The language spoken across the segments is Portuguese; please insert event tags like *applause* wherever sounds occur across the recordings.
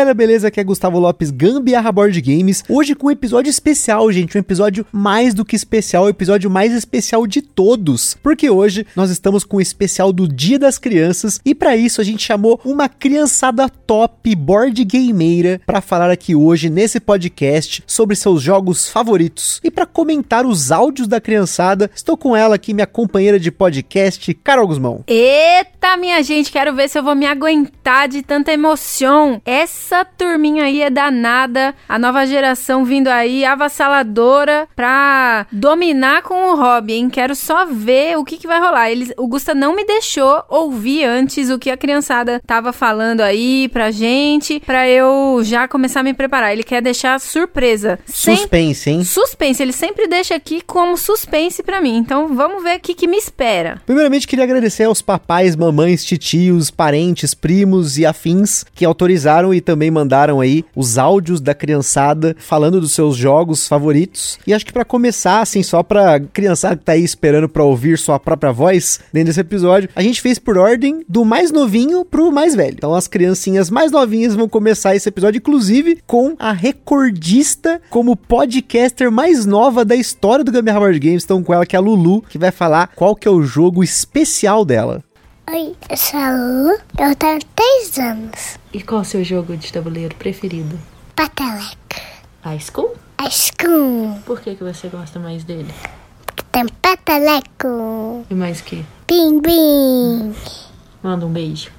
Galera, beleza? Aqui é Gustavo Lopes, Gambiarra Board Games. Hoje com um episódio especial, gente. Um episódio mais do que especial, o episódio mais especial de todos. Porque hoje nós estamos com o especial do Dia das Crianças e para isso a gente chamou uma criançada top board gameira para falar aqui hoje nesse podcast sobre seus jogos favoritos. E para comentar os áudios da criançada, estou com ela aqui, minha companheira de podcast, Carol Guzmão. Eita, minha gente, quero ver se eu vou me aguentar de tanta emoção. Essa turminha aí é danada. A nova geração vindo aí, avassaladora, pra dominar com o hobby, hein? Quero só ver o que, que vai rolar. Eles, o Gusta não me deixou ouvir antes o que a criançada tava falando aí pra gente, pra eu já começar a me preparar. Ele quer deixar surpresa. Sem- Suspense, hein? Suspense, ele sempre deixa aqui como suspense pra mim. Então vamos ver o que, que me espera. Primeiramente, queria agradecer aos papais, mamães, titios, parentes, primos e afins que autorizaram e também mandaram aí os áudios da criançada falando dos seus jogos favoritos. E acho que pra começar, assim, só pra criançada que tá aí esperando pra ouvir sua própria voz dentro desse episódio, a gente fez por ordem do mais novinho pro mais velho. Então as criancinhas mais novinhas vão começar esse episódio, inclusive, com a recordista como podcaster mais nova da história do Gambiarra Board Games. Estão com ela, que é a Lulu, que vai falar qual que é o jogo especial dela. Oi, eu sou a Lulu, eu tenho 3 anos. E qual é o seu jogo de tabuleiro preferido? Pateleca. High School? Ice cream. Por que, que você gosta mais dele? Tem pateleco. E mais o que? Pinguim. Manda um beijo.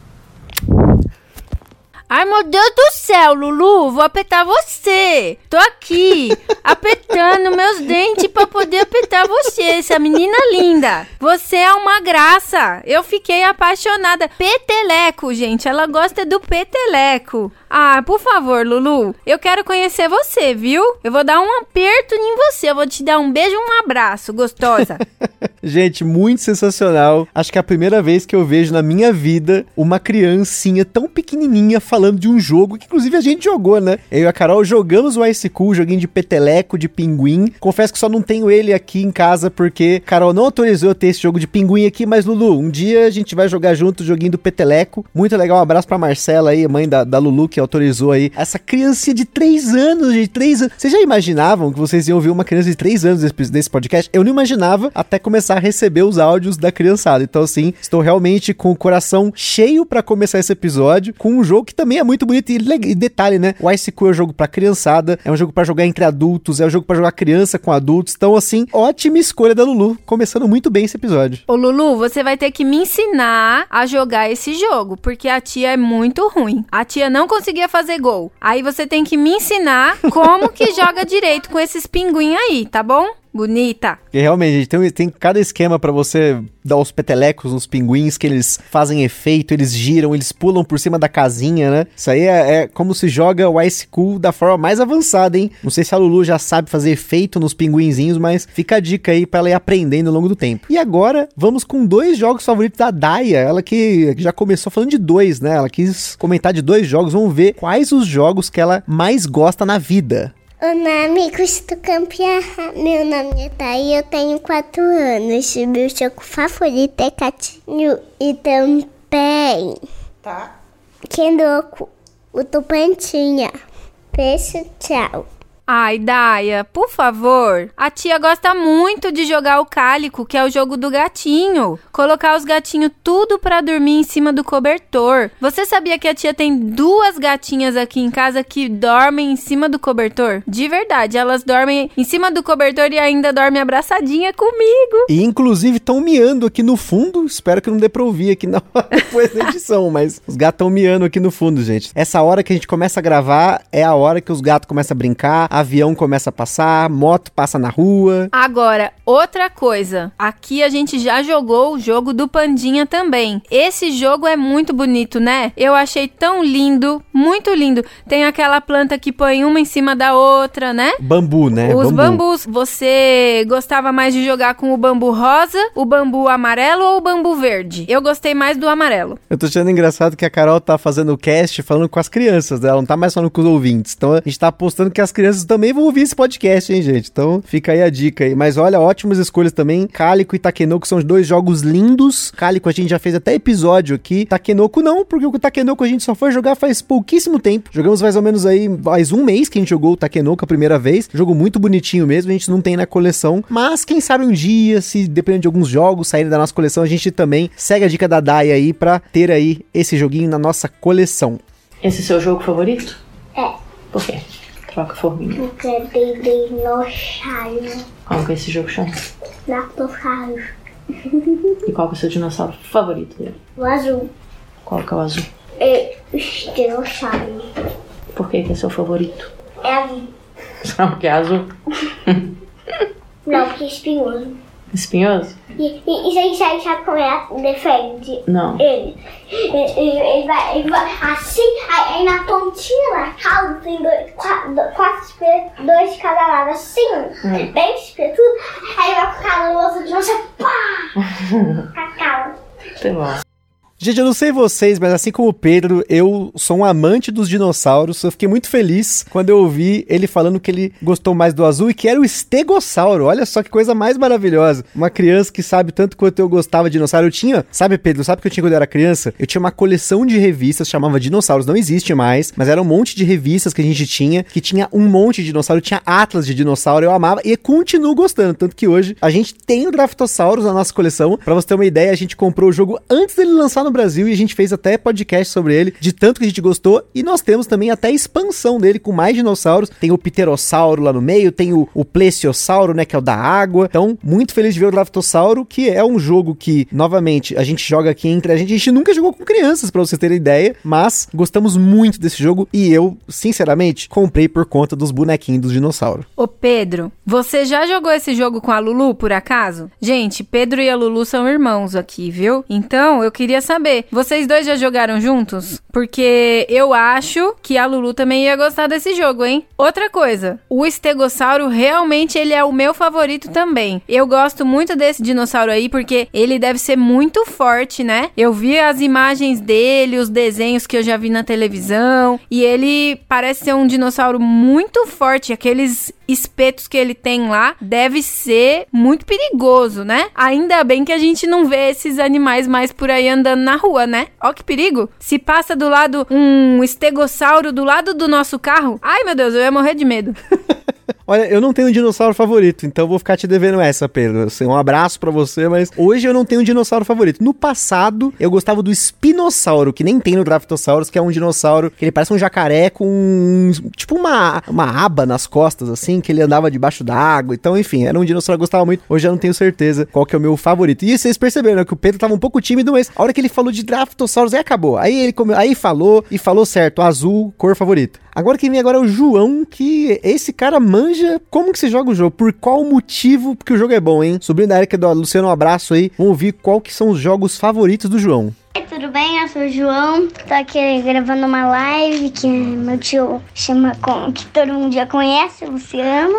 Ai, meu Deus do céu, Lulu, vou apertar você. Tô aqui, *laughs* apertando meus dentes pra poder apertar você, essa menina linda. Você é uma graça. Eu fiquei apaixonada. Peteleco, gente, ela gosta do peteleco. Ah, por favor, Lulu, eu quero conhecer você, viu? Eu vou dar um aperto em você, eu vou te dar um beijo e um abraço, gostosa. *laughs* Gente, muito sensacional. Acho que é a primeira vez que eu vejo na minha vida uma criancinha tão pequenininha falando de um jogo que inclusive a gente jogou, né? Eu e a Carol jogamos o Ice Cool, joguinho de peteleco, de pinguim. Confesso que só não tenho ele aqui em casa porque Carol não autorizou eu ter esse jogo de pinguim aqui, mas Lulu, um dia a gente vai jogar junto o joguinho do peteleco. Muito legal, um abraço pra Marcela aí, mãe da, da Lulu, que autorizou aí essa criancinha de 3 anos, de 3 anos. Vocês já imaginavam que vocês iam ouvir uma criança de 3 anos desse podcast? Eu não imaginava até começar a receber os áudios da criançada. Então, assim, estou realmente com o coração cheio pra começar esse episódio com um jogo que também é muito bonito. E, detalhe, né? O Ice Cool é um jogo pra criançada, é um jogo pra jogar entre adultos, é um jogo pra jogar criança com adultos. Então, assim, ótima escolha da Lulu. Começando muito bem esse episódio. Ô Lulu, você vai ter que me ensinar a jogar esse jogo, porque a tia é muito ruim. A tia não conseguia fazer gol. Aí você tem que me ensinar como que joga direito com esses pinguim aí, tá bom? Bonita. Porque realmente, gente, tem, tem cada esquema pra você dar os petelecos nos pinguins, que eles fazem efeito, eles giram, eles pulam por cima da casinha, né? Isso aí é, é como se joga o Ice Cool da forma mais avançada, hein? Não sei se a Lulu já sabe fazer efeito nos pinguinzinhos, mas fica a dica aí pra ela ir aprendendo ao longo do tempo. E agora, vamos com dois jogos favoritos da Daya, ela que já começou falando de dois, né? Ela quis comentar de dois jogos, vamos ver quais os jogos que ela mais gosta na vida. Olá, amigos do Campeão. Meu nome é Thay, eu tenho 4 anos. Meu jogo favorito é Catinho e também. Tá. Kendoku, o Tupantinha. Beijo, tchau. Ai, Daia, por favor. A tia gosta muito de jogar o cálico, que é o jogo do gatinho. Colocar os gatinhos tudo pra dormir em cima do cobertor. Você sabia que a tia tem duas gatinhas aqui em casa que dormem em cima do cobertor? De verdade, elas dormem em cima do cobertor e ainda dormem abraçadinha comigo. E inclusive estão miando aqui no fundo. Espero que não dê pra ouvir aqui na hora *laughs* depois da edição, mas os gatos estão miando aqui no fundo, gente. Essa hora que a gente começa a gravar é a hora que os gatos começam a brincar, a avião começa a passar, moto passa na rua. Agora, outra coisa. Aqui a gente já jogou o jogo do Pandinha também. Esse jogo é muito bonito, né? Eu achei tão lindo, muito lindo. Tem aquela planta que põe uma em cima da outra, né? Bambu, né? Os Bambu. bambus, você gostava mais de jogar com o bambu rosa, o bambu amarelo ou o bambu verde? Eu gostei mais do amarelo. Eu tô achando engraçado que a Carol tá fazendo o cast falando com as crianças, né? Ela não tá mais falando com os ouvintes. Então a gente tá apostando que as crianças também vão ouvir esse podcast, hein, gente? Então fica aí a dica aí. Mas olha, ótimas escolhas também. Cálico e Takenoko são os dois jogos lindos. Cálico a gente já fez até episódio aqui. Takenoko não, porque o Takenoko a gente só foi jogar faz pouquíssimo tempo. Jogamos mais ou menos aí, mais um mês que a gente jogou o Takenoko a primeira vez. Jogo muito bonitinho mesmo, a gente não tem na coleção. Mas quem sabe um dia, se dependendo de alguns jogos saírem da nossa coleção, a gente também segue a dica da Dai aí pra ter aí esse joguinho na nossa coleção. Esse é seu jogo favorito? É. Por quê? Troca forminha. Porque é de dinossauro. Como que esse jogo chama? Dinossauro. *laughs* E qual que é o seu dinossauro favorito dele? O azul. Qual que é o azul? É os dinossauros. Por que que é seu favorito? É azul. *laughs* Só porque é azul? Não, porque é espinhoso. Espinhoso? E, e, e você sabe, sabe como é defende Não. ele? Ele, ele, ele vai, ele vai assim, aí, aí na pontinha da cauda tem dois, quatro, quatro espetos, dois de cada lado, assim, Hum. bem espetudo, aí vai ficar no outro de você, pá! Com a cauda. Tá bom. Gente, eu não sei vocês, mas assim como o Pedro, eu sou um amante dos dinossauros. Eu fiquei muito feliz quando eu ouvi ele falando que ele gostou mais do azul e que era o estegossauro. Olha só que coisa mais maravilhosa. Uma criança que sabe tanto quanto eu gostava de dinossauro. Eu tinha, sabe, Pedro, sabe o que eu tinha quando eu era criança? Eu tinha uma coleção de revistas, chamava Dinossauros, não existe mais, mas era um monte de revistas que a gente tinha, que tinha um monte de dinossauro, tinha atlas de dinossauro, eu amava e continuo gostando. Tanto que hoje a gente tem o Draftosaurus na nossa coleção. Pra você ter uma ideia, a gente comprou o jogo antes dele lançar no Brasil e a gente fez até podcast sobre ele, de tanto que a gente gostou. E nós temos também até expansão dele com mais dinossauros. Tem o Pterossauro lá no meio, tem o, o Plesiosauro, né, que é o da água. Então, muito feliz de ver o Draftossauro, que é um jogo que, novamente, a gente joga aqui entre a gente. A gente nunca jogou com crianças, pra vocês terem ideia, mas gostamos muito desse jogo e eu, sinceramente, comprei por conta dos bonequinhos dos dinossauros. Ô Pedro, você já jogou esse jogo com a Lulu, por acaso? Gente, Pedro e a Lulu são irmãos aqui, viu? Então, eu queria saber, vocês dois já jogaram juntos? Porque eu acho que a Lulu também ia gostar desse jogo, hein? Outra coisa, o estegossauro realmente ele é o meu favorito também. Eu gosto muito desse dinossauro aí porque ele deve ser muito forte, né? Eu vi as imagens dele, os desenhos que eu já vi na televisão, e ele parece ser um dinossauro muito forte. Aqueles espetos que ele tem lá deve ser muito perigoso, né? Ainda bem que a gente não vê esses animais mais por aí andando na rua, né? Ó que perigo. Se passa do lado um estegossauro do lado do nosso carro, ai meu Deus, eu ia morrer de medo. *laughs* Olha, eu não tenho um dinossauro favorito, então vou ficar te devendo essa, Pedro. Assim, um abraço pra você, mas hoje eu não tenho um dinossauro favorito. No passado, eu gostava do espinossauro, que nem tem no Draftosaurus, que é um dinossauro que ele parece um jacaré com um- tipo uma, uma aba nas costas, assim, que ele andava debaixo d'água. Então, enfim, era um dinossauro que eu gostava muito. Hoje eu não tenho certeza qual que é o meu favorito. E vocês perceberam né, que o Pedro tava um pouco tímido, mas a hora que ele falou de Draftosaurus, aí acabou. Aí ele come... aí falou e falou certo, azul, cor favorita. Agora quem vem agora é o João, que esse cara manja como que se joga o jogo, por qual motivo que o jogo é bom, hein? Sobrinho da Erika do Luciano, um abraço aí. Vamos ouvir qual que são os jogos favoritos do João. Oi, tudo bem? Eu sou o João. Tô aqui gravando uma live que meu tio chama com que todo mundo já conhece, Luciano.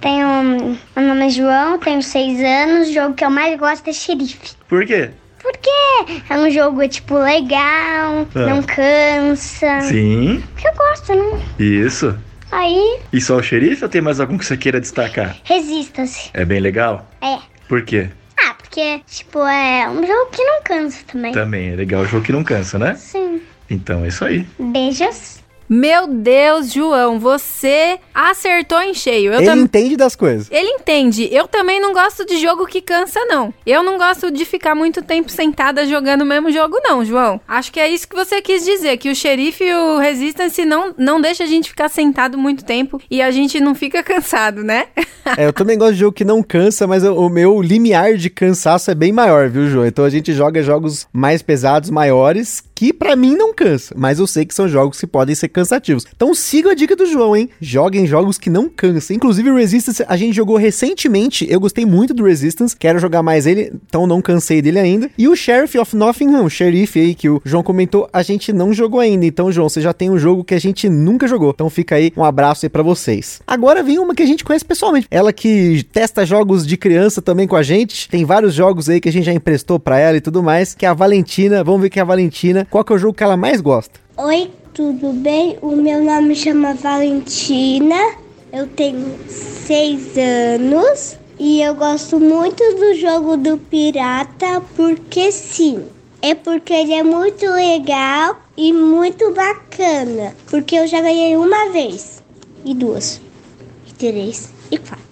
Tenho. Meu nome é João, tenho seis anos. O jogo que eu mais gosto é xerife. Por quê? Porque é um jogo, tipo, legal, Ah. não cansa. Sim, Porque eu gosto, né? isso. Aí, E só o xerife ou tem mais algum que você queira destacar? resista-se. É bem legal? É. Por quê? Ah, porque, tipo, é um jogo que não cansa também. Também é legal o jogo que não cansa, né? Sim. Então é isso aí. Beijos. Meu Deus, João, você acertou em cheio. Eu ele também. entende das coisas. Ele entende. Eu também não gosto de jogo que cansa, não. Eu não gosto de ficar muito tempo sentada jogando o mesmo jogo, não, João. Acho que é isso que você quis dizer, que o xerife e o Resistance não, não deixa a gente ficar sentado muito tempo e a gente não fica *laughs* cansado, né? *laughs* É, eu também gosto de jogo que não cansa, mas o meu limiar de cansaço é bem maior, viu, João? Então a gente joga jogos mais pesados, maiores, que pra mim não cansa, mas eu sei que são jogos que podem ser cansativos. Então siga a dica do João, hein? Joguem jogos que não cansam. Inclusive o Resistance a gente jogou recentemente, eu gostei muito do Resistance, quero jogar mais ele, então não cansei dele ainda. E o Sheriff of Nottingham, o xerife aí que o João comentou, a gente não jogou ainda. Então, João, você já tem um jogo que a gente nunca jogou. Então fica aí um abraço aí pra vocês. Agora vem uma que a gente conhece pessoalmente. Ela que testa jogos de criança também com a gente. Tem vários jogos aí que a gente já emprestou pra ela e tudo mais, que é a Valentina. Vamos ver que é a Valentina, qual que é o jogo que ela mais gosta? Oi, tudo bem? O meu nome chama Valentina. Eu tenho seis anos e eu gosto muito do jogo do pirata porque sim. É porque ele é muito legal e muito bacana. Porque eu já ganhei uma vez, e duas, e três, e quatro.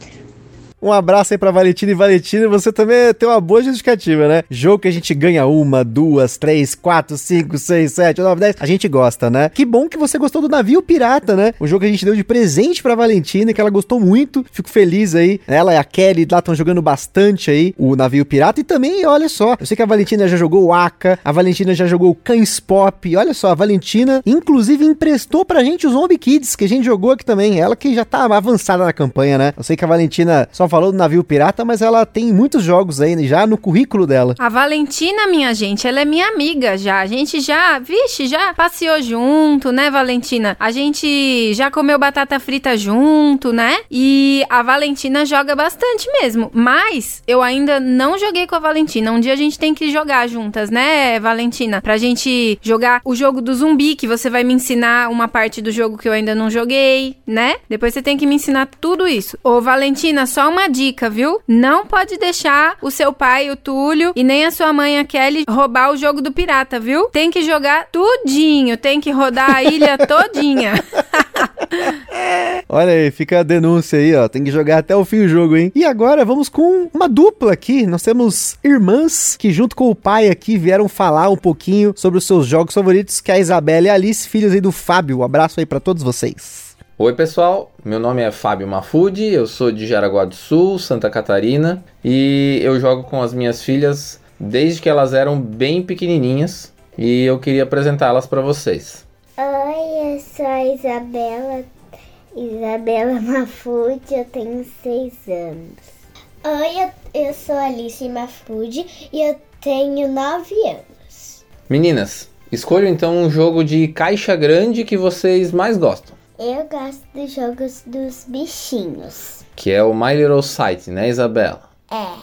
Um abraço aí pra Valentina e Valentina, você também tem uma boa justificativa, né? Jogo que a gente ganha uma, duas, três, quatro, cinco, seis, sete, nove, dez, a gente gosta, né? Que bom que você gostou do Navio Pirata, né? O jogo que a gente deu de presente pra Valentina, que ela gostou muito, fico feliz aí. Ela e a Kelly lá estão jogando bastante aí o Navio Pirata e também, olha só, eu sei que a Valentina já jogou o Aka, a Valentina já jogou o Cães Pop, olha só, a Valentina inclusive emprestou pra gente os Zombie Kids, que a gente jogou aqui também, ela que já tá avançada na campanha, né? Eu sei que a Valentina só falou do navio pirata, mas ela tem muitos jogos aí já no currículo dela. A Valentina, minha gente, ela é minha amiga já. A gente já, vixe, já passeou junto, né, Valentina? A gente já comeu batata frita junto, né? E a Valentina joga bastante mesmo. Mas eu ainda não joguei com a Valentina. Um dia a gente tem que jogar juntas, né, Valentina? Pra gente jogar o jogo do zumbi, que você vai me ensinar uma parte do jogo que eu ainda não joguei, né? Depois você tem que me ensinar tudo isso. Ô, Valentina, só uma dica, viu? Não pode deixar o seu pai, o Túlio, e nem a sua mãe, a Kelly, roubar o jogo do pirata, viu? Tem que jogar tudinho, tem que rodar a ilha *laughs* todinha. *laughs* Olha aí, fica a denúncia aí, ó. Tem que jogar até o fim do jogo, hein? E agora vamos com uma dupla aqui. Nós temos irmãs que, junto com o pai aqui, vieram falar um pouquinho sobre os seus jogos favoritos, que é a Isabela e a Alice, filhos aí do Fábio. Um abraço aí para todos vocês. Oi pessoal, meu nome é Fábio Mafude, eu sou de Jaraguá do Sul, Santa Catarina, e eu jogo com as minhas filhas desde que elas eram bem pequenininhas e eu queria apresentá-las para vocês. Oi, eu sou a Isabela, Isabela Mafude, eu tenho seis anos. Oi, eu, eu sou Alice Mafude e eu tenho nove anos. Meninas, escolham então um jogo de caixa grande que vocês mais gostam. Eu gosto dos jogos dos bichinhos. Que é o My Little Sight, né, Isabela? É,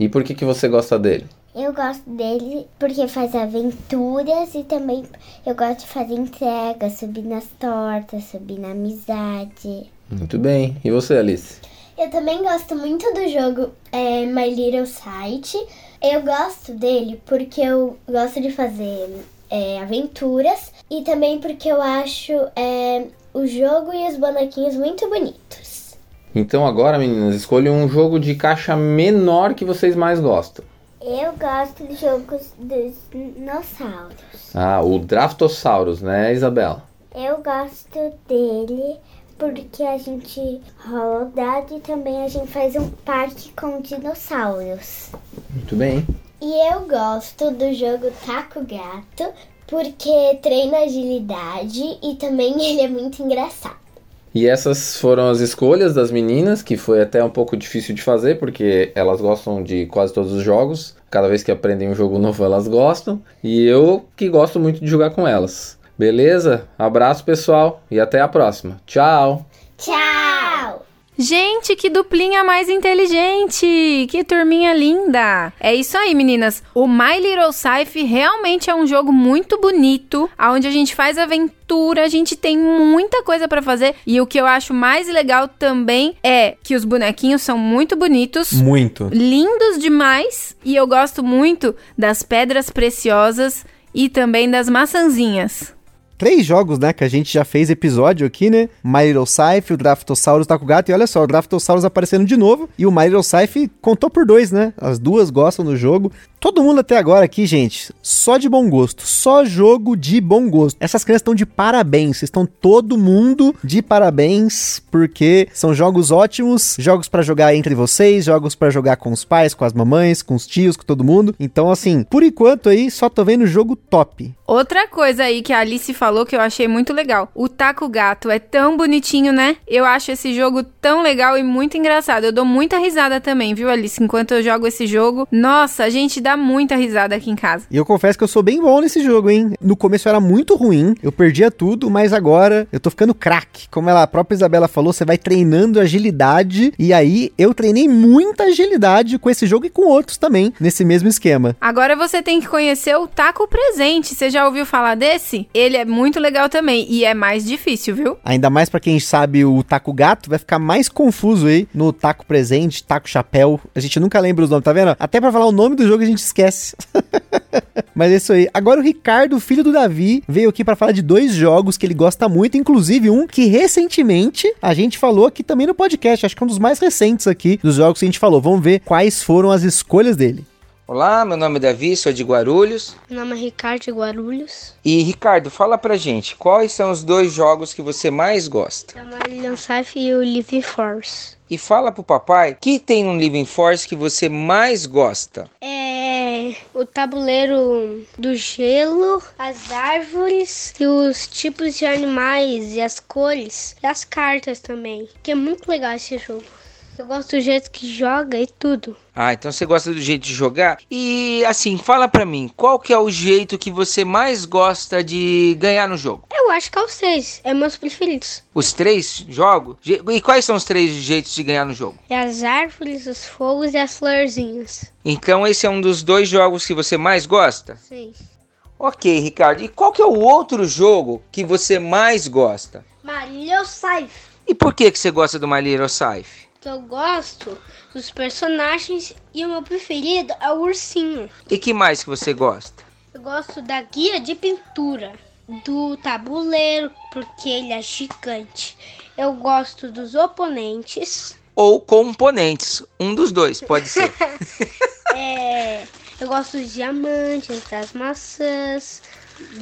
E por que, que você gosta dele? eu gosto dele porque faz aventuras e também eu gosto de fazer entregas, subir nas tortas, subir na amizade. Muito bem. E você, Alice? Eu também gosto muito do jogo é, My Little Sight. Eu gosto dele porque eu gosto de fazer é, aventuras e também porque eu acho é, o jogo e os bonequinhos muito bonitos. Então agora, meninas, escolham um jogo de caixa menor que vocês mais gostam. Eu gosto de jogos dos dinossauros. Ah, o Draftosaurus, né, Isabela? Eu gosto dele porque a gente rola o dado e também a gente faz um parque com dinossauros. Muito bem. E eu gosto do jogo Taco Gato porque treina agilidade e também *laughs* ele é muito engraçado. E essas foram as escolhas das meninas, que foi até um pouco difícil de fazer, porque elas gostam de quase todos os jogos. Cada vez que aprendem um jogo novo, elas gostam. E eu que gosto muito de jogar com elas. Beleza? Abraço, pessoal, e até a próxima. Tchau! Tchau! Gente, que duplinha mais inteligente! Que turminha linda! É isso aí, meninas. O My Little Scythe realmente é um jogo muito bonito, onde a gente faz aventura, a gente tem muita coisa pra fazer. E o que eu acho mais legal também é que os bonequinhos são muito bonitos. Muito. lindos demais e eu gosto muito das pedras preciosas e também das maçãzinhas. Três jogos, né, que a gente já fez episódio aqui, né? My Little Scythe, o Draftosaurus tá com o gato. E olha só, o Draftosaurus aparecendo de novo. E o My Little Scythe contou por dois, né? As duas gostam do jogo. Todo mundo até agora aqui, gente, só de bom gosto. Só jogo de bom gosto. Essas crianças estão de parabéns. Estão todo mundo de parabéns, porque são jogos ótimos, jogos pra jogar entre vocês, jogos pra jogar com os pais, com as mamães, com os tios, com todo mundo. Então, assim, por enquanto aí, só tô vendo jogo top. Outra coisa aí que a Alice falou que eu achei muito legal. O Taco Gato é tão bonitinho, né? Eu acho esse jogo tão legal e muito engraçado. Eu dou muita risada também, viu, Alice? Enquanto eu jogo esse jogo. Nossa, a gente dá muita risada aqui em casa. E eu confesso que eu sou bem bom nesse jogo, hein? No começo era muito ruim, eu perdia tudo, mas agora eu tô ficando craque. Como ela, a própria Isabela falou, você vai treinando agilidade. E aí eu treinei muita agilidade com esse jogo e com outros também, nesse mesmo esquema. Agora você tem que conhecer o Taco Presente. Você já ouviu falar desse? Ele é muito legal também e é mais difícil, viu? Ainda mais pra quem sabe o taco gato, vai ficar mais confuso aí no taco presente, taco chapéu. A gente nunca lembra os nomes, tá vendo? Até pra falar o nome do jogo a gente esquece. *laughs* Mas é isso aí. Agora o Ricardo, filho do Davi, veio aqui pra falar de dois jogos que ele gosta muito, inclusive um que recentemente a gente falou aqui também no podcast, acho que é um dos mais recentes aqui dos jogos que a gente falou. Vamos ver quais foram as escolhas dele. Olá, meu nome é Davi, sou de Guarulhos. Meu nome é Ricardo de Guarulhos. E Ricardo, fala pra gente, quais são os dois jogos que você mais gosta? É o Marillion Safe e o Living Force. E fala pro papai, que tem no Living Force que você mais gosta? É o tabuleiro do gelo, as árvores e os tipos de animais e as cores e as cartas também. Que é muito legal esse jogo. Eu gosto do jeito que joga e tudo. Ah, então você gosta do jeito de jogar? E assim, fala pra mim, qual que é o jeito que você mais gosta de ganhar no jogo? Eu acho que é os três. É meus preferidos. Os três jogos? E quais são os três jeitos de ganhar no jogo? É as árvores, os fogos e as florzinhas. Então esse é um dos dois jogos que você mais gosta? Sim. Ok, Ricardo. E qual que é o outro jogo que você mais gosta? Marillion Safe. E por que, que você gosta do Safe? Que eu gosto dos personagens e o meu preferido é o ursinho. E que mais que você gosta? Eu gosto da guia de pintura, do tabuleiro, porque ele é gigante. Eu gosto dos oponentes. Ou componentes? Um dos dois, pode ser. *laughs* É, eu gosto dos diamantes, das maçãs,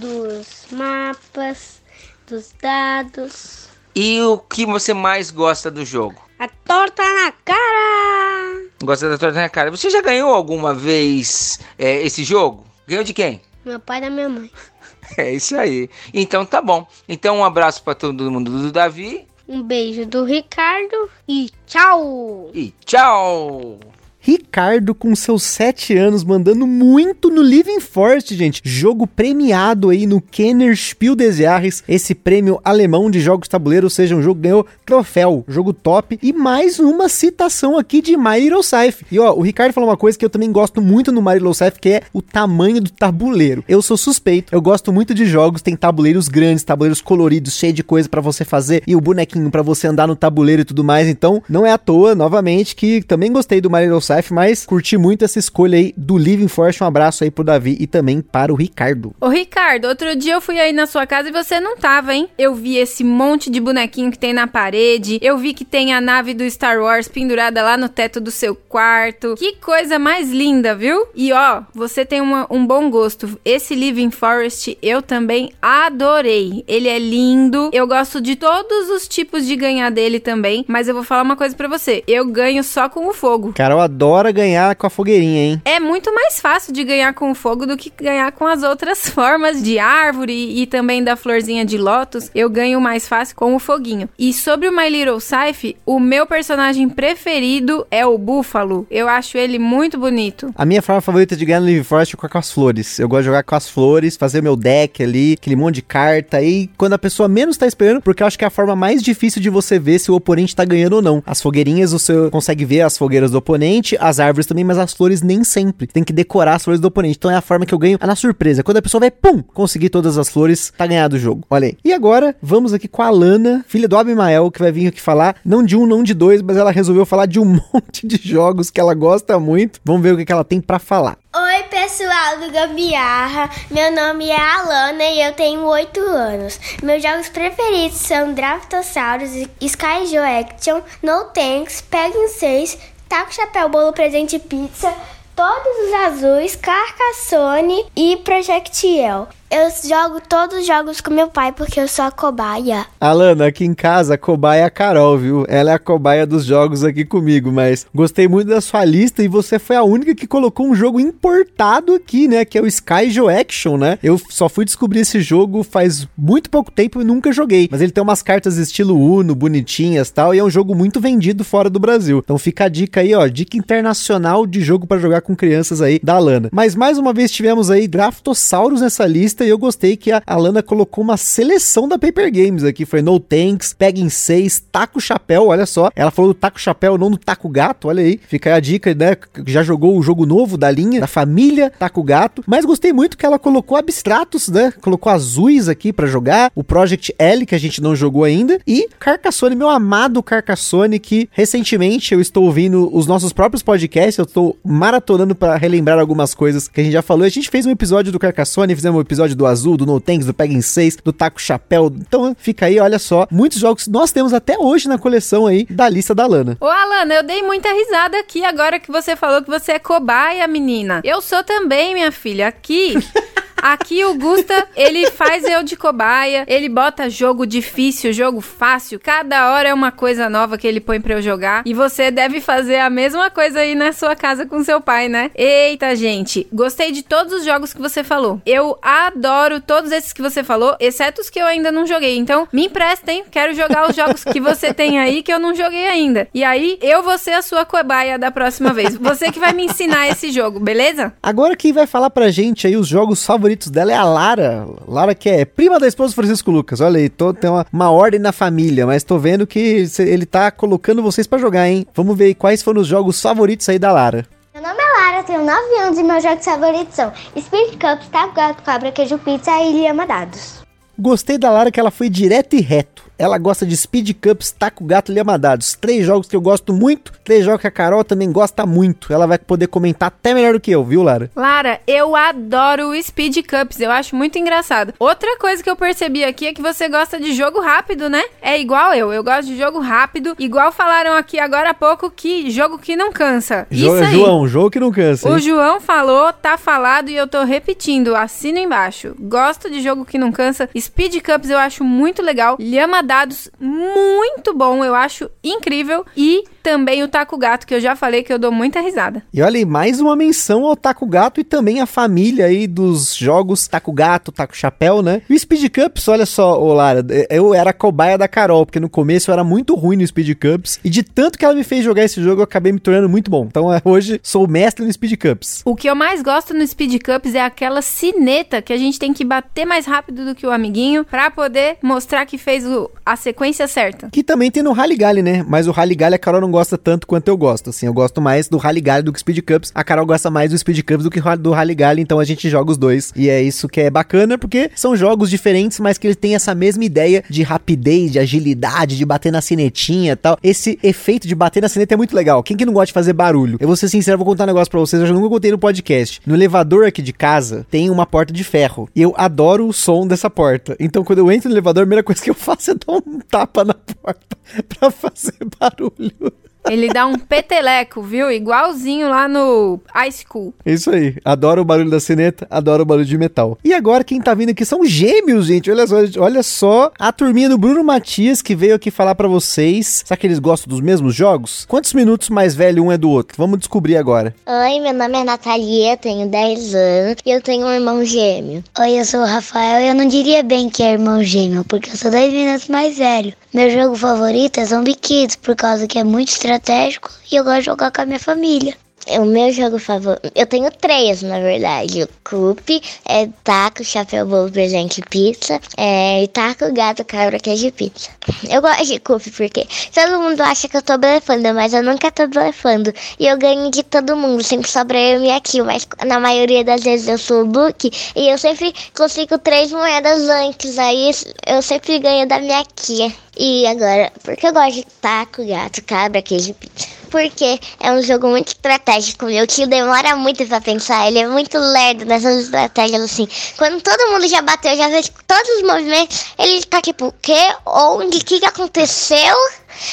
dos mapas, dos dados. e o que você mais gosta do jogo? A torta na cara! Gosta da torta na cara. Você já ganhou alguma vez é, esse jogo? Ganhou de quem? Meu pai e da minha mãe. *laughs* É isso aí. Então tá bom. Então um abraço pra todo mundo do Davi Um beijo do Ricardo e tchau! e tchau! Ricardo, com seus 7 anos, mandando muito no Living Forest, gente. Jogo premiado aí no Kenner Spiel des Jahres, esse prêmio alemão de jogos tabuleiro, ou seja, um jogo ganhou troféu, jogo top. E mais uma citação aqui de My Little Scythe. E ó, o Ricardo falou uma coisa que eu também gosto muito no My Little Scythe, que é o tamanho do tabuleiro. Eu sou suspeito, eu gosto muito de jogos, tem tabuleiros grandes, tabuleiros coloridos, cheio de coisa pra você fazer, e o bonequinho pra você andar no tabuleiro e tudo mais. Então, não é à toa, novamente, que também gostei do My Little Scythe, mas curti muito essa escolha aí do Living Force. Um abraço aí pro Davi e também para o Ricardo. Ô Ricardo, outro dia eu fui aí na sua casa e você não tava, hein? Eu vi esse monte de bonequinho que tem na parede. Eu vi que tem a nave do Star Wars pendurada lá no teto do seu quarto. Que coisa mais linda, viu? E ó, você tem uma- um bom gosto. Esse Living Forest eu também adorei. Ele é lindo. Eu gosto de todos os tipos de ganhar dele também. Mas eu vou falar uma coisa pra você: eu ganho só com o fogo. Carol adora ganhar com a fogueirinha, hein? É muito mais fácil de ganhar com o fogo do que ganhar com as outras *laughs* formas de árvore e também da florzinha de lótus. Eu ganho mais fácil com o foguinho. E sobre o My Little Scythe, o meu personagem preferido é o búfalo. Eu acho ele muito bonito. A minha forma favorita de ganhar no Living Forest é com as flores. Eu gosto de jogar com as flores, fazer meu deck ali, aquele monte de carta. aí quando a pessoa menos tá esperando, porque eu acho que é a forma mais difícil de você ver se o oponente tá ganhando ou não. As fogueirinhas, você consegue ver as fogueiras do oponente, as árvores também, mas as flores nem sempre. Tem que decorar as flores do oponente. Então é a forma que eu ganho na surpresa. Quando a pessoa vai, pum, conseguir todas as flores, tá ganhado o jogo. Olha aí. E agora, vamos aqui com a Alana, filha do Abimael, que vai vir aqui falar, não de um, não de dois, mas ela resolveu falar de um *laughs* monte de jogos que ela gosta muito. Vamos ver o que, que ela tem pra falar. Oi, pessoal do Gambiarra. Meu nome é Alana e eu tenho 8 anos. Meus jogos preferidos são Draftosaurus, Sky Joe Action, No Tanks, Pegging 6, Taco Chapéu Bolo Presente Pizza, todos os azuis, Carcassonne e Projectiel. Eu jogo todos os jogos com meu pai porque eu sou a cobaia. Alana, aqui em casa, a cobaia é a Carol, viu? Ela é a cobaia dos jogos aqui comigo, mas gostei muito da sua lista e você foi a única que colocou um jogo importado aqui, né? Que é o Skyjo Action, né? Eu só fui descobrir esse jogo faz muito pouco tempo e nunca joguei, mas ele tem umas cartas estilo Uno, bonitinhas tal, e é um jogo muito vendido fora do Brasil. Então fica a dica aí, ó, dica internacional de jogo para jogar com crianças aí da Alana. Mas mais uma vez tivemos aí Draftosaurus nessa lista e eu gostei que a Alana colocou uma seleção da Paper Games aqui. Foi No Tanks, Pegging 6, Taco Chapéu, olha só. Ela falou do Taco Chapéu, não do Taco Gato, olha aí. Fica aí a dica, né? Já jogou o jogo novo da linha, da família Taco Gato. Mas gostei muito que ela colocou abstratos, né? Colocou azuis aqui para jogar. O Project L, que a gente não jogou ainda. E Carcassonne, meu amado Carcassonne, que recentemente eu estou ouvindo os nossos próprios podcasts. Eu estou maratonando para relembrar algumas coisas que a gente já falou. A gente fez um episódio do Carcassonne, fizemos um episódio do Azul, do No Tanks, do Pegging 6, do Taco Chapéu. Então fica aí, olha só, muitos jogos que nós temos até hoje na coleção aí da lista da Lana. Ô, Alana, eu dei muita risada aqui agora que você falou que você é cobaia, menina. Eu sou também, minha filha. Aqui. *laughs* Aqui o Gusta, ele faz eu de cobaia, ele bota jogo difícil, jogo fácil, cada hora é uma coisa nova que ele põe pra eu jogar. E você deve fazer a mesma coisa aí na sua casa com seu pai, né? Eita, gente, gostei de todos os jogos que você falou. Eu adoro todos esses que você falou, exceto os que eu ainda não joguei. Então, me emprestem, quero jogar os jogos que você tem aí que eu não joguei ainda. E aí, eu vou ser a sua cobaia da próxima vez. Você que vai me ensinar esse jogo, beleza? Agora quem vai falar pra gente aí os jogos favoritos dela é a Lara. Lara que é prima da esposa do Francisco Lucas. Olha aí, tô, tem uma, uma ordem na família, mas tô vendo que ele tá colocando vocês pra jogar, hein? Vamos ver quais foram os jogos favoritos aí da Lara. Meu nome é Lara, tenho 9 anos e meus jogos favoritos são Speed Cups, Taco Gato, Cabra, Queijo Pizza e Lhama Dados. Gostei da Lara que ela foi direto e reto. Ela gosta de Speed Cups, Taco Gato e Lhamadados. Três jogos que eu gosto muito, três jogos que a Carol também gosta muito. Ela vai poder comentar até melhor do que eu, viu, Lara? Lara, eu adoro o Speed Cups, eu acho muito engraçado. Outra coisa que eu percebi aqui é que você gosta de jogo rápido, né? É igual eu, eu gosto de jogo rápido, igual falaram aqui agora há pouco que jogo que não cansa. Jo- Isso aí. João, jogo que não cansa. O hein? João falou, tá falado e eu tô repetindo, assino embaixo. Gosto de jogo que não cansa. Speed Cups eu acho muito legal. Lhama Dados, muito bom, eu acho incrível. E também o Taco Gato, que eu já falei que eu dou muita risada. E olha aí, mais uma menção ao Taco Gato e também a família aí dos jogos Taco Gato, Taco Chapéu, né? E o Speed Cups, olha só, ô Lara, eu era a cobaia da Carol, porque no começo eu era muito ruim no Speed Cups, e de tanto que ela me fez jogar esse jogo, eu acabei me tornando muito bom. Então é, hoje sou o mestre no Speed Cups. O que eu mais gosto no Speed Cups é aquela sineta que a gente tem que bater mais rápido do que o amiguinho pra poder mostrar que fez o- a sequência certa. Que também tem no Rally Galley, né? Mas o Rally Galley a Carol não gosta tanto quanto eu gosto. Assim, eu gosto mais do Rally Galley do que Speed Cups. A Carol gosta mais do Speed Cups do que do Rally Galley, então a gente joga os dois. E é isso que é bacana, porque são jogos diferentes, mas que eles têm essa mesma ideia de rapidez, de agilidade, de bater na sinetinha e tal. Esse efeito de bater na sineta é muito legal. Quem que não gosta de fazer barulho? Eu vou ser sincero, vou contar um negócio pra vocês, eu nunca contei no podcast. No elevador aqui de casa tem uma porta de ferro. E eu adoro o som dessa porta. Então quando eu entro no elevador, a primeira coisa que eu *laughs* faço é dar um tapa na porta pra fazer barulho. Ele dá um peteleco, viu? Igualzinho lá no Ice Cool. É Isso aí. Adoro o barulho da sineta, adoro o barulho de metal. E agora quem tá vindo aqui são gêmeos, gente. Olha só, olha só a turminha do Bruno Matias que veio aqui falar pra vocês. Será que eles gostam dos mesmos jogos? Quantos minutos mais velho um é do outro? Vamos descobrir agora. Oi, meu nome é Natalia, tenho 10 anos e eu tenho um irmão gêmeo. Oi, eu sou o Rafael e eu não diria bem que é irmão gêmeo, porque eu sou 10 minutos mais velho. Meu jogo favorito é Zombie Kids, por causa que é muito estratégico e eu gosto de jogar com a minha família. O meu jogo favorito. Eu tenho três, na verdade. O Coop, é taco, chapéu, bolo, presente, pizza. É, e taco, gato, cabra, queijo pizza. Eu gosto de Coop porque todo mundo acha que eu tô blefando, mas eu nunca tô blefando. E eu ganho de todo mundo, sempre sobra eu e minha kill. Mas na maioria das vezes eu sou o Luke e eu sempre consigo três moedas antes. Aí eu sempre ganho da minha Kia. E agora, porque eu gosto de taco, gato, cabra, queijo pizza? Porque é um jogo muito estratégico. Meu tio demora muito pra pensar. Ele é muito lerdo nessas estratégias assim. Quando todo mundo já bateu, já fez todos os movimentos, ele tá tipo, o quê? Onde? O que, que aconteceu?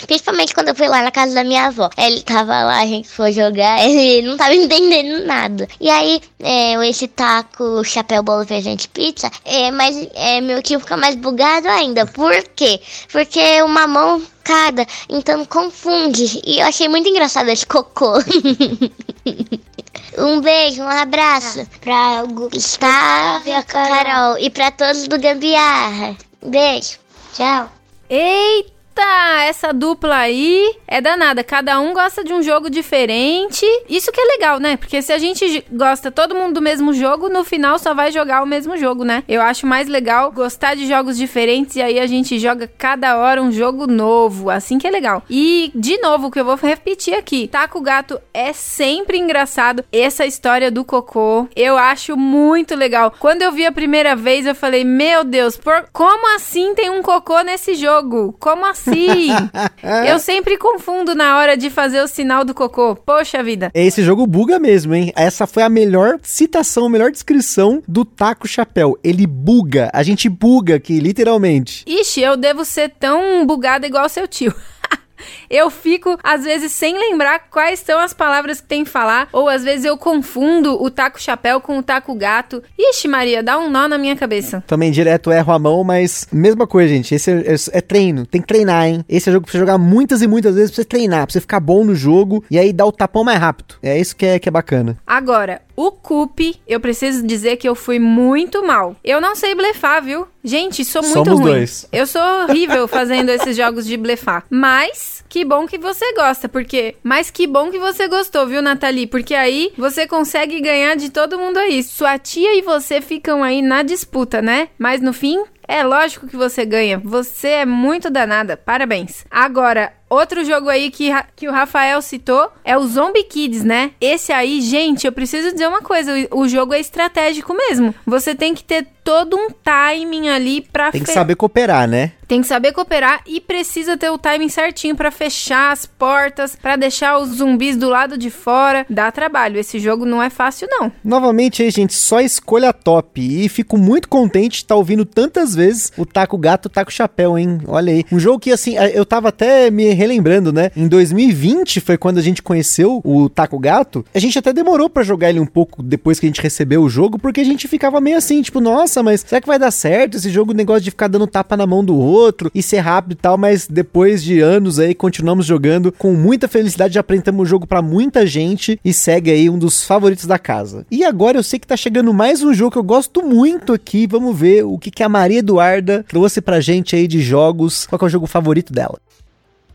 Principalmente quando eu fui lá na casa da minha avó. Ele tava lá, a gente foi jogar, *laughs* ele não tava entendendo nada. E aí, é, esse taco, chapéu, bolo, feijão pizza, é, mas é, meu tio fica mais bugado ainda. Por quê? Porque uma mão cada, então confunde. E eu achei muito engraçado esse cocô. *laughs* Um beijo, um abraço pra Gustavo e a Carol e pra todos do Gambiarra. Beijo, tchau. Eita, essa dupla aí é danada. Cada um gosta de um jogo diferente. Isso que é legal, né? Porque se a gente gosta todo mundo do mesmo jogo, no final só vai jogar o mesmo jogo, né? Eu acho mais legal gostar de jogos diferentes e aí a gente joga cada hora um jogo novo. Assim que é legal. E, de novo, o que eu vou repetir aqui: Taco Gato é sempre engraçado. Essa história do cocô, eu acho muito legal. Quando eu vi a primeira vez, eu falei: Meu Deus, por... como assim tem um cocô nesse jogo? Como assim? *laughs* eu sempre confundo na hora de fazer o sinal do cocô. Poxa vida. Esse jogo buga mesmo, hein? Essa foi a melhor citação, a melhor descrição do Taco Chapéu. Ele buga. A gente buga aqui, literalmente. Ixi, eu devo ser tão bugada igual seu tio. *laughs* Eu fico, às vezes, sem lembrar quais são as palavras que tem que falar, ou às vezes eu confundo o taco chapéu com o taco gato. Ixi, Maria, dá um nó na minha cabeça. Também direto erro a mão, mas mesma coisa, gente. Esse é, é- é treino, tem que treinar, hein? Esse é jogo pra você jogar muitas e muitas vezes pra você treinar, pra você ficar bom no jogo e aí dar o tapão mais rápido. É isso que é, que é bacana. Agora, o Cup, eu preciso dizer que eu fui muito mal. Eu não sei blefar, viu? Gente, sou muito Somos ruim. dois. Eu sou horrível fazendo *laughs* esses jogos de blefar. Mas, que bom que você gosta, porque. Mas que bom que você gostou, viu, Nathalie? Porque aí você consegue ganhar de todo mundo aí. Sua tia e você ficam aí na disputa, né? Mas no fim. É lógico que você ganha. Você é muito danada. Parabéns. Agora, outro jogo aí que, que o Rafael citou é o Zombie Kids, né? Esse aí, gente, eu preciso dizer uma coisa: o, o jogo é estratégico mesmo. Você tem que ter todo um timing ali pra Tem que fe- saber cooperar, né? tem que saber cooperar e precisa ter o timing certinho pra fechar as portas, pra deixar os zumbis do lado de fora. Dá trabalho. Esse jogo não é fácil, não. Novamente aí, gente, só escolha top. E fico muito contente de estar ouvindo tantas vezes o Taco Gato, Taco Chapéu, hein? Olha aí. Um jogo que, assim, eu tava até me relembrando, né? Em 2020 foi quando a gente conheceu o Taco Gato. A gente até demorou pra jogar ele um pouco depois que a gente recebeu o jogo, porque a gente ficava meio assim, tipo, nossa, mas será que vai dar certo esse jogo, o negócio de ficar dando tapa na mão do outro e ser rápido e tal? Mas depois de anos aí, continuamos jogando com muita felicidade, já apresentamos o jogo pra muita gente e segue aí um dos favoritos da casa. E agora eu sei que tá chegando mais um jogo que eu gosto muito aqui. Vamos ver o que, que a Maria Eduarda trouxe pra gente aí de jogos. Qual é o jogo favorito dela?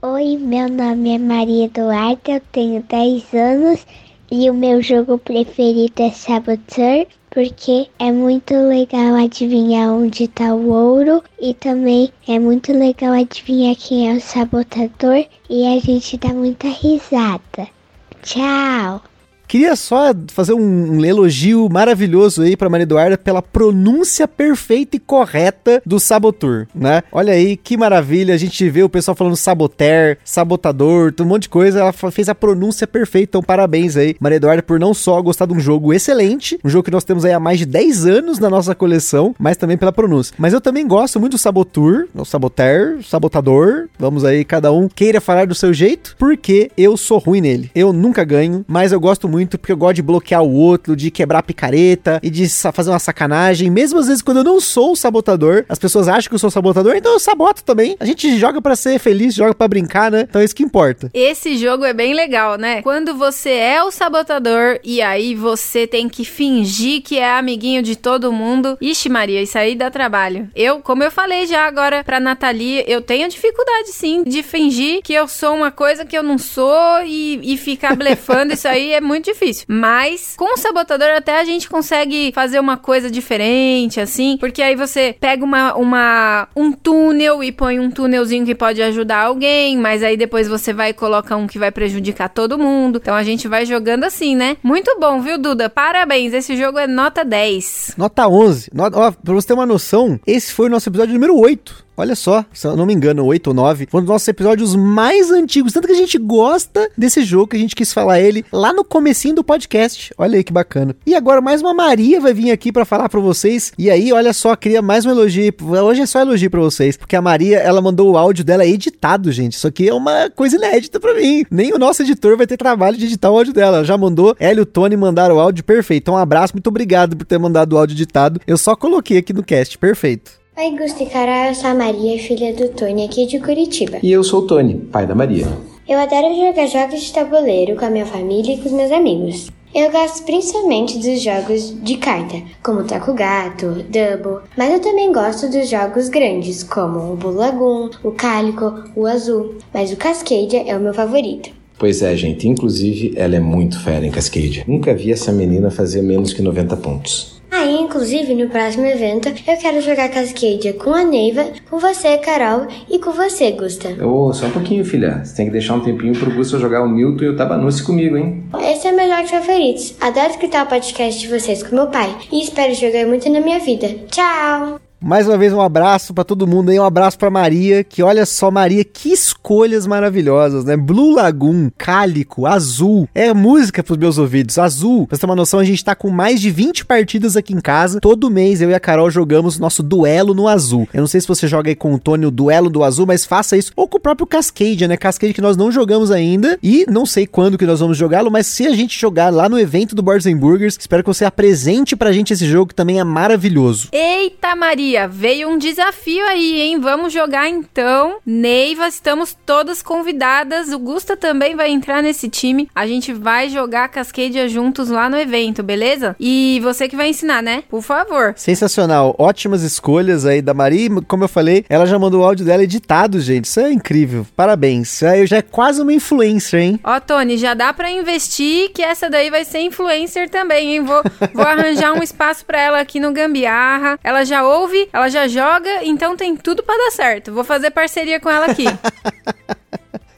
Oi, meu nome é Maria Eduarda, eu tenho 10 anos e o meu jogo preferido é Saboteur, porque é muito legal adivinhar onde tá o ouro e também é muito legal adivinhar quem é o sabotador e a gente dá muita risada. Tchau! Queria só fazer um, elogio maravilhoso aí pra Maria Eduarda pela pronúncia perfeita e correta do Sabotur, né? Olha aí que maravilha, a gente vê o pessoal falando saboter, sabotador, um monte de coisa, ela fez a pronúncia perfeita, então parabéns aí, Maria Eduarda, por não só gostar de um jogo excelente, um jogo que nós temos aí há mais de 10 anos na nossa coleção, mas também pela pronúncia. Mas eu também gosto muito do Sabotur, o Saboter, Sabotador, vamos aí, cada um queira falar do seu jeito, porque eu sou ruim nele. Eu nunca ganho, mas eu gosto muito porque eu gosto de bloquear o outro, de quebrar a picareta e de fazer uma sacanagem. Mesmo às vezes quando eu não sou o sabotador, as pessoas acham que eu sou o sabotador, então eu saboto também. A gente joga pra ser feliz, joga pra brincar, né? Então é isso que importa. Esse jogo é bem legal, né? Quando você é o sabotador e aí você tem que fingir que é amiguinho de todo mundo. Ixi, Maria, isso aí dá trabalho. Eu, como eu falei já agora pra Nathalie, eu tenho dificuldade sim de fingir que eu sou uma coisa que eu não sou e, e ficar blefando. isso aí é muito difícil. Mas com o sabotador até a gente consegue fazer uma coisa diferente, assim. Porque aí você pega uma, uma, um túnel e põe um túnelzinho que pode ajudar alguém, mas aí depois você vai e coloca um que vai prejudicar todo mundo. Então a gente vai jogando assim, né? Muito bom, viu, Duda? Parabéns, esse jogo é nota 10. Nota 11. No, ó, pra você ter uma noção, esse foi o nosso episódio número 8. Olha só, se eu não me engano, 8 ou 9. Foi um dos nossos episódios mais antigos. Tanto que a gente gosta desse jogo que a gente quis falar ele lá no comecinho do podcast. Olha aí que bacana. E agora mais uma Maria vai vir aqui para falar para vocês. E aí, olha só, queria mais um elogio. Hoje é só elogio para vocês, porque a Maria, ela mandou o áudio dela editado, gente. Isso aqui é uma coisa inédita para mim. Nem o nosso editor vai ter trabalho de editar o áudio dela. Ela já mandou Hélio e o Tony mandaram o áudio perfeito. Então, um abraço, muito obrigado por ter mandado o áudio editado. Eu só coloquei aqui no cast, perfeito. Oi, Gusto e Carol, eu sou a Maria, filha do Tony aqui de Curitiba. E eu sou o Tony, pai da Maria. Eu adoro jogar jogos de tabuleiro com a minha família e com os meus amigos. Eu gosto principalmente dos jogos de carta, como Taco Gato, Double, mas eu também gosto dos jogos grandes, como o Bulagum, o Cálico, o Azul, mas o Cascadia é o meu favorito. Pois é, gente, inclusive ela é muito fera em Cascadia. Nunca vi essa menina fazer menos que 90 pontos. Aí, inclusive, no próximo evento, eu quero jogar Cascadia com a Neiva, com você, Carol, e com você, Gusta. Ô, só um pouquinho, filha. Você tem que deixar um tempinho pro Gusta jogar o Milton e o Tabanusse comigo, hein? Esse é meu jogo favoritos. Adoro escutar o podcast de vocês com meu pai e espero jogar muito na minha vida. Tchau! Mais uma vez um abraço para todo mundo aí, um abraço para Maria, que olha só Maria, que escolhas maravilhosas, né? Blue Lagoon, Cálico, Azul, é música pros meus ouvidos. Azul, pra você ter uma noção, a gente tá com mais de 20 partidas aqui em casa. Todo mês eu e a Carol jogamos nosso duelo no Azul. Eu não sei se você joga aí com o Tony o duelo do Azul, mas faça isso ou com o próprio Cascade, né? Cascade que nós não jogamos ainda e não sei quando que nós vamos jogá-lo, mas se a gente jogar lá no evento do Boards Burgers, espero que você apresente pra gente esse jogo que também é maravilhoso. Eita, Maria! Veio um desafio aí, hein? Vamos jogar então. Neiva, estamos todas convidadas. O Gusta também vai entrar nesse time. A gente vai jogar Cascadia juntos lá no evento, beleza? E você que vai ensinar, né? Por favor. Sensacional. Ótimas escolhas aí da Maria. Como eu falei, ela já mandou o áudio dela editado, gente. Isso é incrível. Parabéns. Eu já é quase uma influencer, hein? Ó, Tony, já dá para investir que essa daí vai ser influencer também, hein? Vou, vou arranjar um espaço para ela aqui no Gambiarra. Ela já ouve ela já joga, então tem tudo para dar certo. Vou fazer parceria com ela aqui. *laughs*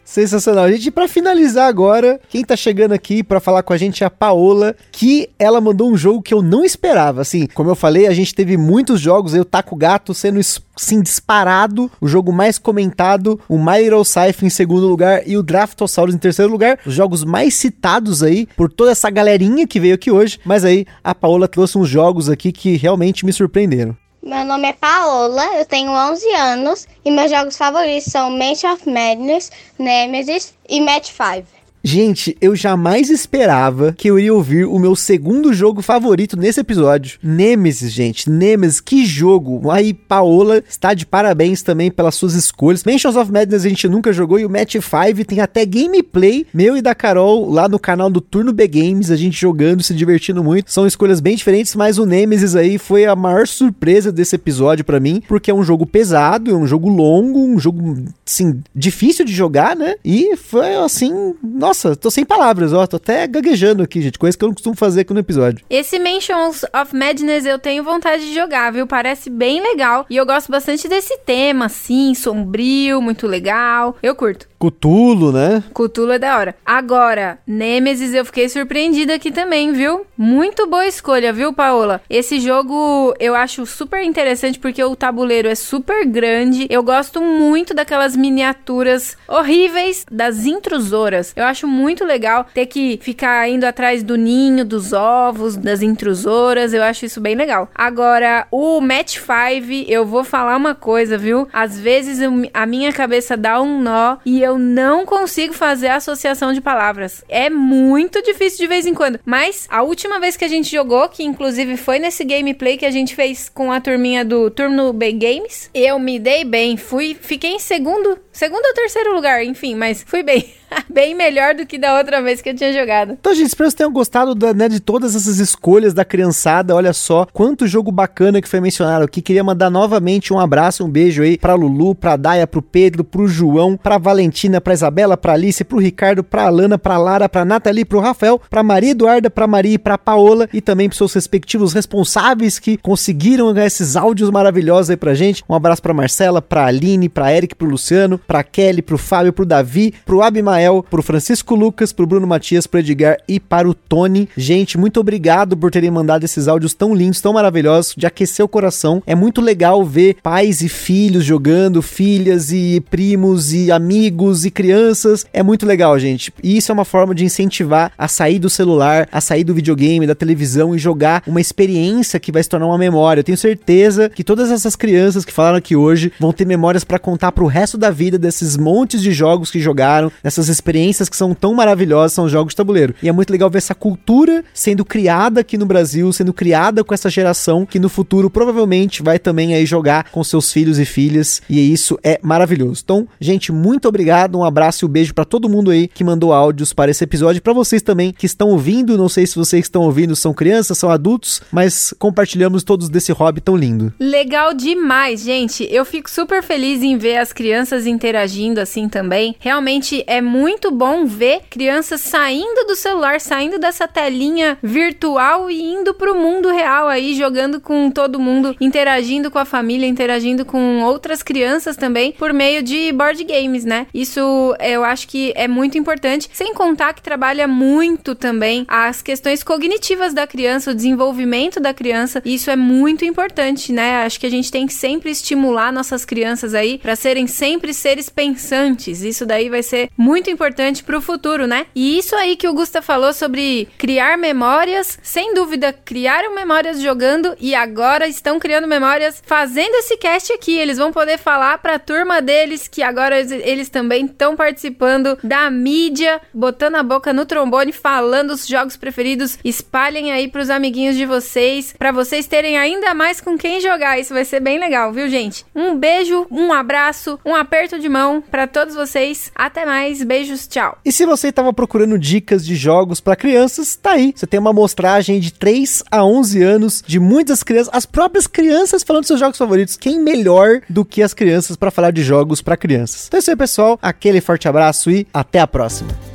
Sensacional. Gente, para finalizar agora, quem tá chegando aqui para falar com a gente é a Paola, que ela mandou um jogo que eu não esperava. Assim, como eu falei, a gente teve muitos jogos, eu Taco Gato sendo sim disparado, o jogo mais comentado, o My Little Scythe em segundo lugar e o Draftosaurus em terceiro lugar, os jogos mais citados aí por toda essa galerinha que veio aqui hoje, mas aí a Paola trouxe uns jogos aqui que realmente me surpreenderam. Meu nome é Paola, eu tenho 11 anos e meus jogos favoritos são Mansion of Madness, Nemesis e Match 5. Gente, eu jamais esperava que eu iria ouvir o meu segundo jogo favorito nesse episódio. Nemesis, gente. Nemesis, que jogo. Aí, Paola está de parabéns também pelas suas escolhas. Mansions of Madness a gente nunca jogou e o Match 5 tem até gameplay meu e da Carol lá no canal do Turno B Games, a gente jogando, se divertindo muito. São escolhas bem diferentes, mas o Nemesis aí foi a maior surpresa desse episódio para mim, porque é um jogo pesado, é um jogo longo, um jogo, assim, difícil de jogar, né? E foi assim, nossa, tô sem palavras, ó. Tô até gaguejando aqui, gente. Coisa que eu não costumo fazer aqui no episódio. Esse Mansions of Madness eu tenho vontade de jogar, viu? Parece bem legal. E eu gosto bastante desse tema, assim, sombrio, muito legal. Eu curto. Cutulo, né? Cutulo é da hora. Agora, Nemesis eu fiquei surpreendida aqui também, viu? Muito boa escolha, viu, Paola? Esse jogo eu acho super interessante porque o tabuleiro é super grande. Eu gosto muito daquelas miniaturas horríveis das intrusoras. Eu acho muito legal ter que ficar indo atrás do ninho, dos ovos, das intrusoras. Eu acho isso bem legal. Agora, o Match 5, eu vou falar uma coisa, viu? Às vezes a minha cabeça dá um nó e eu não consigo fazer associação de palavras. É muito difícil de vez em quando. Mas a última vez que a gente jogou, que inclusive foi nesse gameplay que a gente fez com a turminha do Turno B Games, eu me dei bem. Fui, fiquei em segundo, segundo ou terceiro lugar, enfim, mas fui bem. *laughs* bem melhor do que da outra vez que eu tinha jogado. Então, gente, espero que vocês tenham gostado da, né, de todas essas escolhas da criançada. Olha só quanto jogo bacana que foi mencionado aqui. Queria mandar novamente um abraço, um beijo aí pra Lulu, pra Daia, pro Pedro, pro João, pra Valentina, pra Isabela, pra Alice, pro Ricardo, pra Alana, pra Lara, pra Nathalie, pro Rafael, pra Maria Eduarda, pra Maria e pra Paola e também pros seus respectivos responsáveis que conseguiram ganhar esses áudios maravilhosos aí pra gente. Um abraço pra Marcela, pra Aline, pra Eric, pro Luciano, pra Kelly, pro Fábio, pro Davi, pro Abimael, pro Francisco Lucas, pro Bruno Matias, pro Edgar e para o Tony. Gente, muito obrigado por terem mandado esses áudios tão lindos, tão maravilhosos, de aquecer o coração. É muito legal ver pais e filhos jogando, filhas e primos e amigos e crianças. É muito legal, gente. E isso é uma forma de incentivar a sair do celular, a sair do videogame, da televisão e jogar uma experiência que vai se tornar uma memória. Eu tenho certeza que todas essas crianças que falaram aqui hoje vão ter memórias para contar pro resto da vida desses montes de jogos que jogaram, dessas experiências que são tão maravilhosas, são jogos de tabuleiro. E é muito legal ver essa cultura sendo criada aqui no Brasil, sendo criada com essa geração que no futuro provavelmente vai também aí jogar com seus filhos e filhas. E isso é maravilhoso. Então, gente, muito obrigado, um abraço e um beijo para todo mundo aí que mandou áudios para esse episódio, para vocês também que estão ouvindo. Não sei se vocês que estão ouvindo são crianças, são adultos, mas compartilhamos todos desse hobby tão lindo. Legal demais, gente. Eu fico super feliz em ver as crianças interagindo assim também. Realmente é muito bom ver crianças saindo do celular, saindo dessa telinha virtual e indo pro mundo real aí, jogando com todo mundo, interagindo com a família, interagindo com outras crianças também por meio de board games, né? Isso eu acho que é muito importante, sem contar que trabalha muito também as questões cognitivas da criança, o desenvolvimento da criança. Isso é muito importante, né? Acho que a gente tem que sempre estimular nossas crianças aí para serem sempre seres pensantes. Isso daí vai ser muito importante pro futuro, né? E isso aí que o Gusta falou sobre criar memórias, sem dúvida, criaram memórias jogando e agora estão criando memórias fazendo esse cast aqui. Eles vão poder falar pra turma deles que agora eles também estão participando da mídia, botando a boca no trombone, falando os jogos preferidos. Espalhem aí pros amiguinhos de vocês, para vocês terem ainda mais com quem jogar. Isso vai ser bem legal, viu, gente? Um beijo, um abraço, um aperto de mão para todos vocês. Até mais, beijos, tchau. E se você estava procurando dicas de jogos para crianças, tá aí. Você tem uma amostragem de 3 a 11 anos de muitas crianças, as próprias crianças falando seus jogos favoritos. Quem melhor do que as crianças para falar de jogos para crianças? Então é isso aí, pessoal. Aquele forte abraço e até a próxima.